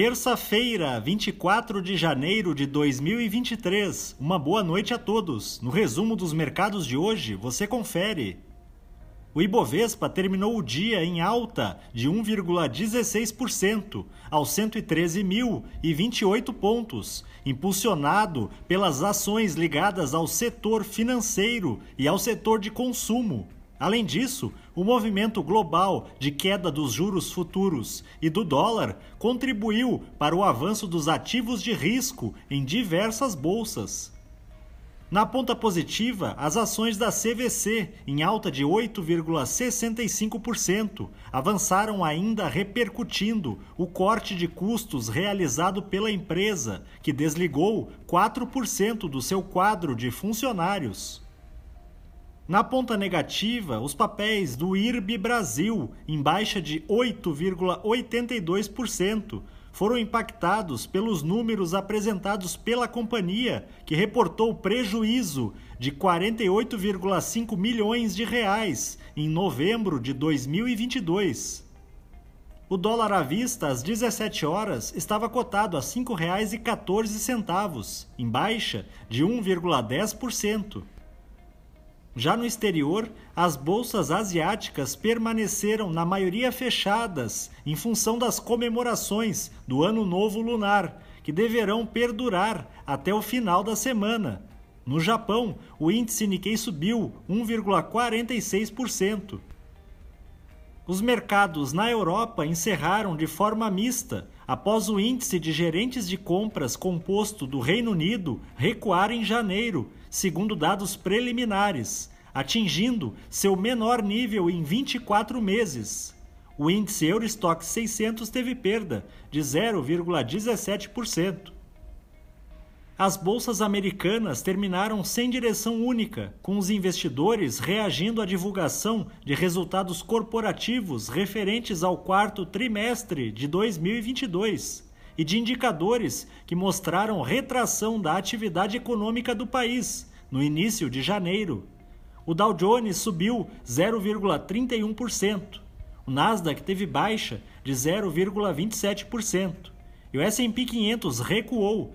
Terça-feira, 24 de janeiro de 2023. Uma boa noite a todos. No resumo dos mercados de hoje, você confere. O Ibovespa terminou o dia em alta de 1,16% aos 113.028 pontos, impulsionado pelas ações ligadas ao setor financeiro e ao setor de consumo. Além disso, o movimento global de queda dos juros futuros e do dólar contribuiu para o avanço dos ativos de risco em diversas bolsas. Na ponta positiva, as ações da CVC, em alta de 8,65%, avançaram ainda repercutindo o corte de custos realizado pela empresa, que desligou 4% do seu quadro de funcionários. Na ponta negativa, os papéis do IRB Brasil, em baixa de 8,82%, foram impactados pelos números apresentados pela companhia, que reportou prejuízo de 48,5 milhões de reais em novembro de 2022. O dólar à vista às 17 horas estava cotado a R$ 5,14, em baixa de 1,10%. Já no exterior, as bolsas asiáticas permaneceram na maioria fechadas em função das comemorações do Ano Novo Lunar, que deverão perdurar até o final da semana. No Japão, o índice Nikkei subiu 1,46%. Os mercados na Europa encerraram de forma mista após o índice de gerentes de compras composto do Reino Unido recuar em janeiro, segundo dados preliminares, atingindo seu menor nível em 24 meses. O índice Eurostock 600 teve perda de 0,17%. As bolsas americanas terminaram sem direção única, com os investidores reagindo à divulgação de resultados corporativos referentes ao quarto trimestre de 2022 e de indicadores que mostraram retração da atividade econômica do país no início de janeiro. O Dow Jones subiu 0,31%, o Nasdaq teve baixa de 0,27% e o S&P 500 recuou